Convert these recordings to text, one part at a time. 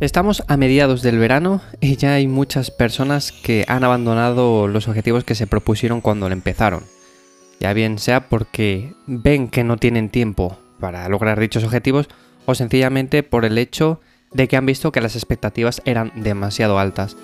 Estamos a mediados del verano y ya hay muchas personas que han abandonado los objetivos que se propusieron cuando lo empezaron. Ya bien sea porque ven que no tienen tiempo para lograr dichos objetivos o sencillamente por el hecho de que han visto que las expectativas eran demasiado altas.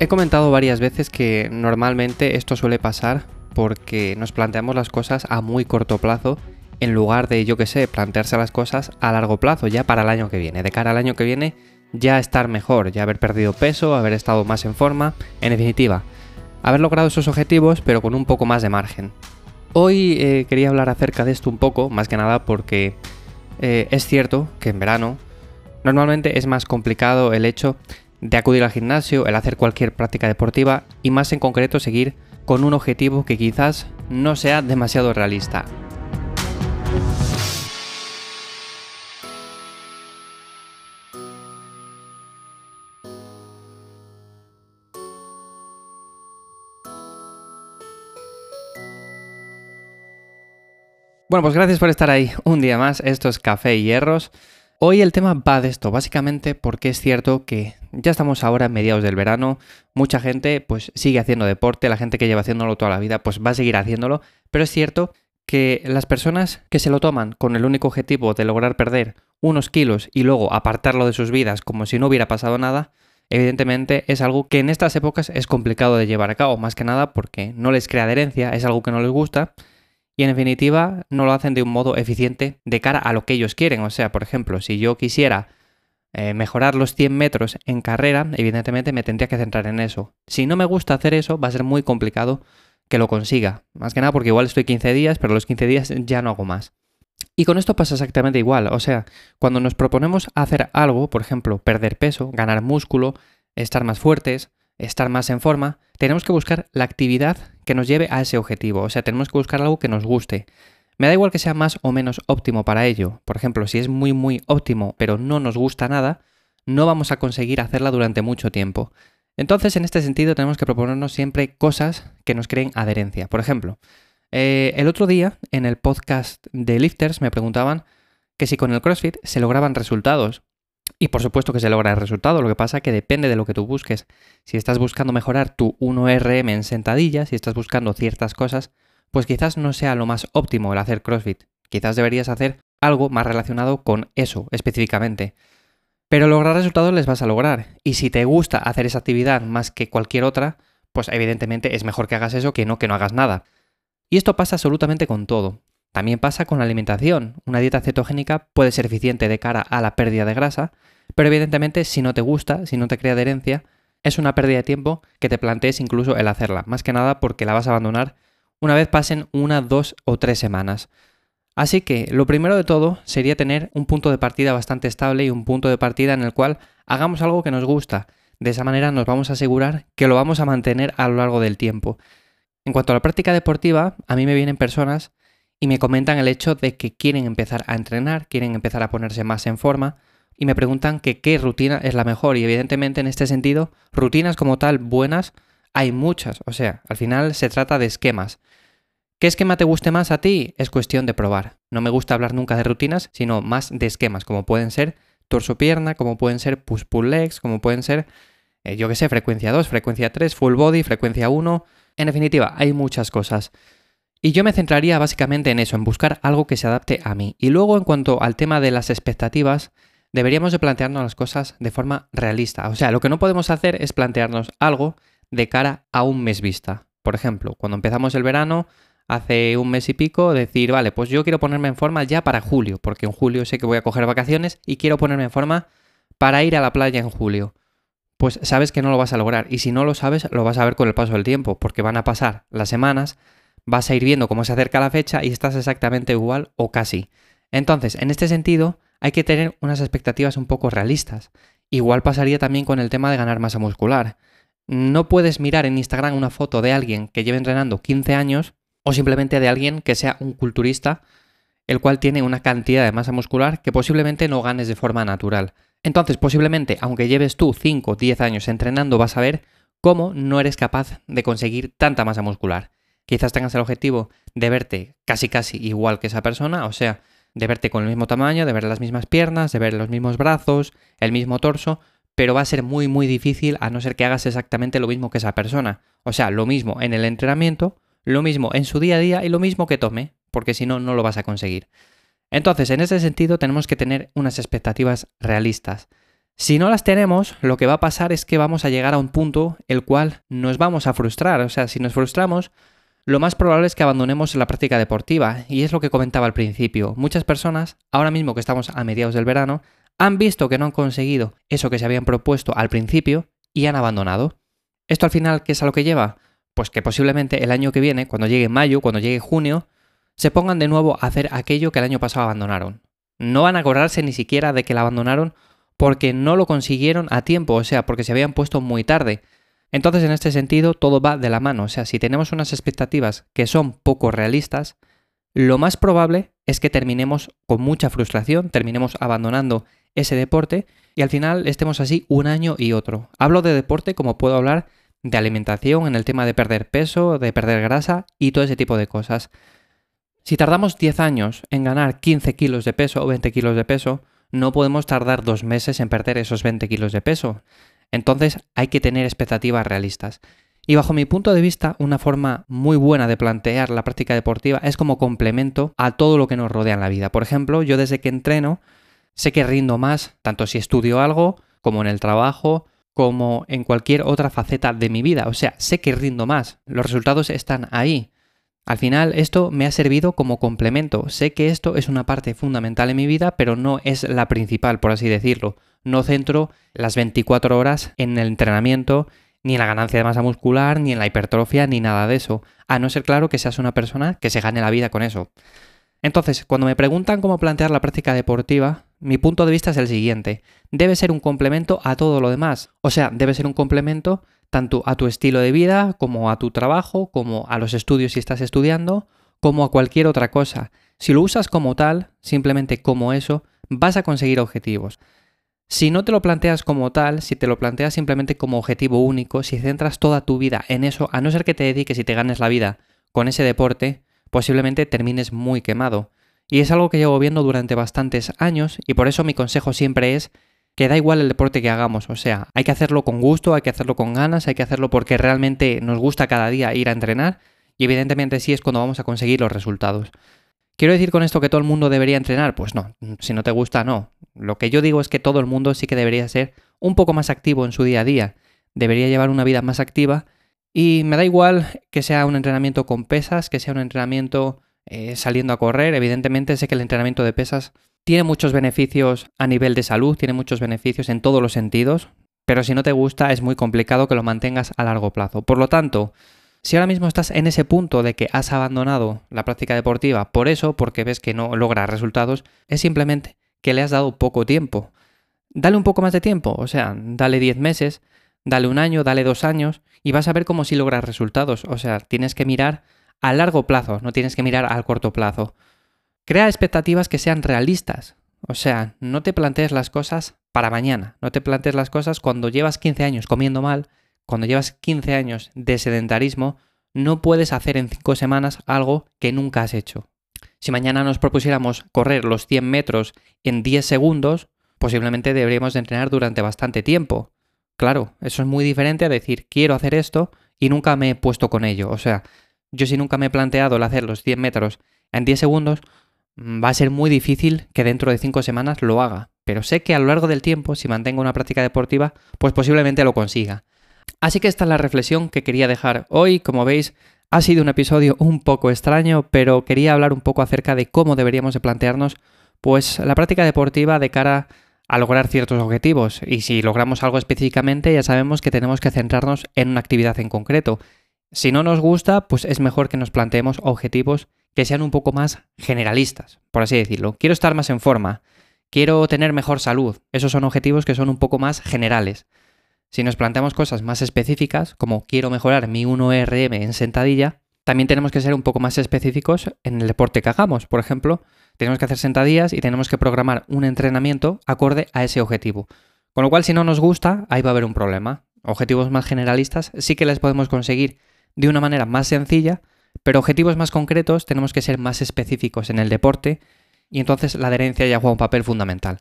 He comentado varias veces que normalmente esto suele pasar porque nos planteamos las cosas a muy corto plazo en lugar de, yo que sé, plantearse las cosas a largo plazo, ya para el año que viene. De cara al año que viene, ya estar mejor, ya haber perdido peso, haber estado más en forma, en definitiva, haber logrado esos objetivos, pero con un poco más de margen. Hoy eh, quería hablar acerca de esto un poco, más que nada porque eh, es cierto que en verano normalmente es más complicado el hecho de acudir al gimnasio, el hacer cualquier práctica deportiva y más en concreto seguir con un objetivo que quizás no sea demasiado realista. Bueno, pues gracias por estar ahí un día más. Esto es Café y Hierros. Hoy el tema va de esto, básicamente porque es cierto que ya estamos ahora en mediados del verano, mucha gente pues sigue haciendo deporte, la gente que lleva haciéndolo toda la vida pues va a seguir haciéndolo, pero es cierto que las personas que se lo toman con el único objetivo de lograr perder unos kilos y luego apartarlo de sus vidas como si no hubiera pasado nada, evidentemente es algo que en estas épocas es complicado de llevar a cabo, más que nada porque no les crea adherencia, es algo que no les gusta y en definitiva no lo hacen de un modo eficiente de cara a lo que ellos quieren. O sea, por ejemplo, si yo quisiera eh, mejorar los 100 metros en carrera, evidentemente me tendría que centrar en eso. Si no me gusta hacer eso, va a ser muy complicado que lo consiga. Más que nada porque igual estoy 15 días, pero los 15 días ya no hago más. Y con esto pasa exactamente igual. O sea, cuando nos proponemos hacer algo, por ejemplo, perder peso, ganar músculo, estar más fuertes, estar más en forma, tenemos que buscar la actividad que nos lleve a ese objetivo. O sea, tenemos que buscar algo que nos guste. Me da igual que sea más o menos óptimo para ello. Por ejemplo, si es muy muy óptimo pero no nos gusta nada, no vamos a conseguir hacerla durante mucho tiempo. Entonces, en este sentido, tenemos que proponernos siempre cosas que nos creen adherencia. Por ejemplo, eh, el otro día en el podcast de Lifters me preguntaban que si con el CrossFit se lograban resultados. Y por supuesto que se logra el resultado, lo que pasa es que depende de lo que tú busques. Si estás buscando mejorar tu 1RM en sentadillas, si estás buscando ciertas cosas, pues quizás no sea lo más óptimo el hacer CrossFit. Quizás deberías hacer algo más relacionado con eso específicamente. Pero lograr resultados les vas a lograr. Y si te gusta hacer esa actividad más que cualquier otra, pues evidentemente es mejor que hagas eso que no que no hagas nada. Y esto pasa absolutamente con todo. También pasa con la alimentación. Una dieta cetogénica puede ser eficiente de cara a la pérdida de grasa, pero evidentemente si no te gusta, si no te crea adherencia, es una pérdida de tiempo que te plantees incluso el hacerla, más que nada porque la vas a abandonar una vez pasen una, dos o tres semanas. Así que lo primero de todo sería tener un punto de partida bastante estable y un punto de partida en el cual hagamos algo que nos gusta. De esa manera nos vamos a asegurar que lo vamos a mantener a lo largo del tiempo. En cuanto a la práctica deportiva, a mí me vienen personas y me comentan el hecho de que quieren empezar a entrenar, quieren empezar a ponerse más en forma y me preguntan que qué rutina es la mejor y evidentemente en este sentido, rutinas como tal buenas hay muchas, o sea, al final se trata de esquemas. ¿Qué esquema te guste más a ti? Es cuestión de probar. No me gusta hablar nunca de rutinas, sino más de esquemas, como pueden ser torso-pierna, como pueden ser push-pull legs, como pueden ser, eh, yo qué sé, frecuencia 2, frecuencia 3, full body, frecuencia 1. En definitiva, hay muchas cosas. Y yo me centraría básicamente en eso, en buscar algo que se adapte a mí. Y luego en cuanto al tema de las expectativas, deberíamos de plantearnos las cosas de forma realista. O sea, lo que no podemos hacer es plantearnos algo de cara a un mes vista. Por ejemplo, cuando empezamos el verano, hace un mes y pico, decir, vale, pues yo quiero ponerme en forma ya para julio, porque en julio sé que voy a coger vacaciones y quiero ponerme en forma para ir a la playa en julio. Pues sabes que no lo vas a lograr y si no lo sabes, lo vas a ver con el paso del tiempo, porque van a pasar las semanas vas a ir viendo cómo se acerca la fecha y estás exactamente igual o casi. Entonces, en este sentido, hay que tener unas expectativas un poco realistas. Igual pasaría también con el tema de ganar masa muscular. No puedes mirar en Instagram una foto de alguien que lleve entrenando 15 años o simplemente de alguien que sea un culturista, el cual tiene una cantidad de masa muscular que posiblemente no ganes de forma natural. Entonces, posiblemente, aunque lleves tú 5 o 10 años entrenando, vas a ver cómo no eres capaz de conseguir tanta masa muscular quizás tengas el objetivo de verte casi casi igual que esa persona, o sea, de verte con el mismo tamaño, de ver las mismas piernas, de ver los mismos brazos, el mismo torso, pero va a ser muy muy difícil a no ser que hagas exactamente lo mismo que esa persona. O sea, lo mismo en el entrenamiento, lo mismo en su día a día y lo mismo que tome, porque si no, no lo vas a conseguir. Entonces, en ese sentido, tenemos que tener unas expectativas realistas. Si no las tenemos, lo que va a pasar es que vamos a llegar a un punto el cual nos vamos a frustrar. O sea, si nos frustramos, lo más probable es que abandonemos la práctica deportiva. Y es lo que comentaba al principio. Muchas personas, ahora mismo que estamos a mediados del verano, han visto que no han conseguido eso que se habían propuesto al principio y han abandonado. ¿Esto al final qué es a lo que lleva? Pues que posiblemente el año que viene, cuando llegue mayo, cuando llegue junio, se pongan de nuevo a hacer aquello que el año pasado abandonaron. No van a acordarse ni siquiera de que la abandonaron porque no lo consiguieron a tiempo, o sea, porque se habían puesto muy tarde. Entonces, en este sentido, todo va de la mano, o sea, si tenemos unas expectativas que son poco realistas, lo más probable es que terminemos con mucha frustración, terminemos abandonando ese deporte y al final estemos así un año y otro. Hablo de deporte como puedo hablar de alimentación en el tema de perder peso, de perder grasa y todo ese tipo de cosas. Si tardamos 10 años en ganar 15 kilos de peso o 20 kilos de peso, no podemos tardar dos meses en perder esos 20 kilos de peso. Entonces hay que tener expectativas realistas. Y bajo mi punto de vista, una forma muy buena de plantear la práctica deportiva es como complemento a todo lo que nos rodea en la vida. Por ejemplo, yo desde que entreno, Sé que rindo más, tanto si estudio algo, como en el trabajo, como en cualquier otra faceta de mi vida. O sea, sé que rindo más. Los resultados están ahí. Al final esto me ha servido como complemento. Sé que esto es una parte fundamental en mi vida, pero no es la principal, por así decirlo. No centro las 24 horas en el entrenamiento, ni en la ganancia de masa muscular, ni en la hipertrofia, ni nada de eso. A no ser claro que seas una persona que se gane la vida con eso. Entonces, cuando me preguntan cómo plantear la práctica deportiva, mi punto de vista es el siguiente. Debe ser un complemento a todo lo demás. O sea, debe ser un complemento tanto a tu estilo de vida, como a tu trabajo, como a los estudios si estás estudiando, como a cualquier otra cosa. Si lo usas como tal, simplemente como eso, vas a conseguir objetivos. Si no te lo planteas como tal, si te lo planteas simplemente como objetivo único, si centras toda tu vida en eso, a no ser que te dediques y te ganes la vida con ese deporte, posiblemente termines muy quemado. Y es algo que llevo viendo durante bastantes años y por eso mi consejo siempre es que da igual el deporte que hagamos, o sea, hay que hacerlo con gusto, hay que hacerlo con ganas, hay que hacerlo porque realmente nos gusta cada día ir a entrenar y evidentemente sí es cuando vamos a conseguir los resultados. ¿Quiero decir con esto que todo el mundo debería entrenar? Pues no, si no te gusta, no. Lo que yo digo es que todo el mundo sí que debería ser un poco más activo en su día a día, debería llevar una vida más activa y me da igual que sea un entrenamiento con pesas, que sea un entrenamiento eh, saliendo a correr. Evidentemente sé que el entrenamiento de pesas tiene muchos beneficios a nivel de salud, tiene muchos beneficios en todos los sentidos, pero si no te gusta es muy complicado que lo mantengas a largo plazo. Por lo tanto, si ahora mismo estás en ese punto de que has abandonado la práctica deportiva por eso, porque ves que no logras resultados, es simplemente que le has dado poco tiempo. Dale un poco más de tiempo, o sea, dale 10 meses, dale un año, dale dos años y vas a ver cómo si logras resultados. O sea, tienes que mirar a largo plazo, no tienes que mirar al corto plazo. Crea expectativas que sean realistas. O sea, no te plantees las cosas para mañana, no te plantees las cosas cuando llevas 15 años comiendo mal, cuando llevas 15 años de sedentarismo, no puedes hacer en 5 semanas algo que nunca has hecho. Si mañana nos propusiéramos correr los 100 metros en 10 segundos, posiblemente deberíamos de entrenar durante bastante tiempo. Claro, eso es muy diferente a decir quiero hacer esto y nunca me he puesto con ello. O sea, yo si nunca me he planteado el hacer los 100 metros en 10 segundos, mm, va a ser muy difícil que dentro de 5 semanas lo haga. Pero sé que a lo largo del tiempo, si mantengo una práctica deportiva, pues posiblemente lo consiga. Así que esta es la reflexión que quería dejar hoy. Como veis, ha sido un episodio un poco extraño, pero quería hablar un poco acerca de cómo deberíamos de plantearnos pues la práctica deportiva de cara a lograr ciertos objetivos. Y si logramos algo específicamente, ya sabemos que tenemos que centrarnos en una actividad en concreto. Si no nos gusta, pues es mejor que nos planteemos objetivos que sean un poco más generalistas, por así decirlo. Quiero estar más en forma, quiero tener mejor salud. Esos son objetivos que son un poco más generales. Si nos planteamos cosas más específicas, como quiero mejorar mi 1RM en sentadilla, también tenemos que ser un poco más específicos en el deporte que hagamos. Por ejemplo, tenemos que hacer sentadillas y tenemos que programar un entrenamiento acorde a ese objetivo. Con lo cual, si no nos gusta, ahí va a haber un problema. Objetivos más generalistas sí que les podemos conseguir de una manera más sencilla, pero objetivos más concretos tenemos que ser más específicos en el deporte y entonces la adherencia ya juega un papel fundamental.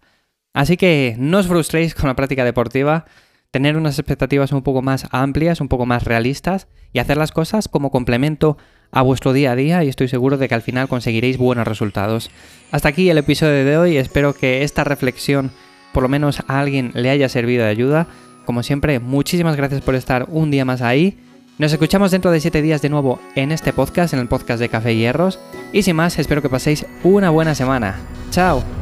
Así que no os frustréis con la práctica deportiva, tener unas expectativas un poco más amplias, un poco más realistas y hacer las cosas como complemento a vuestro día a día y estoy seguro de que al final conseguiréis buenos resultados. Hasta aquí el episodio de hoy, espero que esta reflexión por lo menos a alguien le haya servido de ayuda. Como siempre, muchísimas gracias por estar un día más ahí. Nos escuchamos dentro de 7 días de nuevo en este podcast, en el podcast de Café Hierros. Y sin más, espero que paséis una buena semana. ¡Chao!